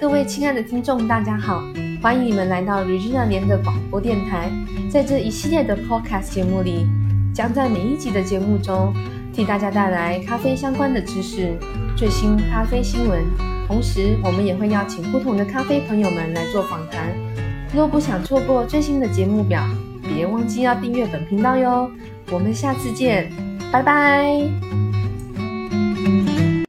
各位亲爱的听众，大家好，欢迎你们来到 Regina 联的广播电台。在这一系列的 Podcast 节目里，将在每一集的节目中，替大家带来咖啡相关的知识、最新咖啡新闻。同时，我们也会邀请不同的咖啡朋友们来做访谈。若不想错过最新的节目表，别忘记要订阅本频道哟。我们下次见，拜拜。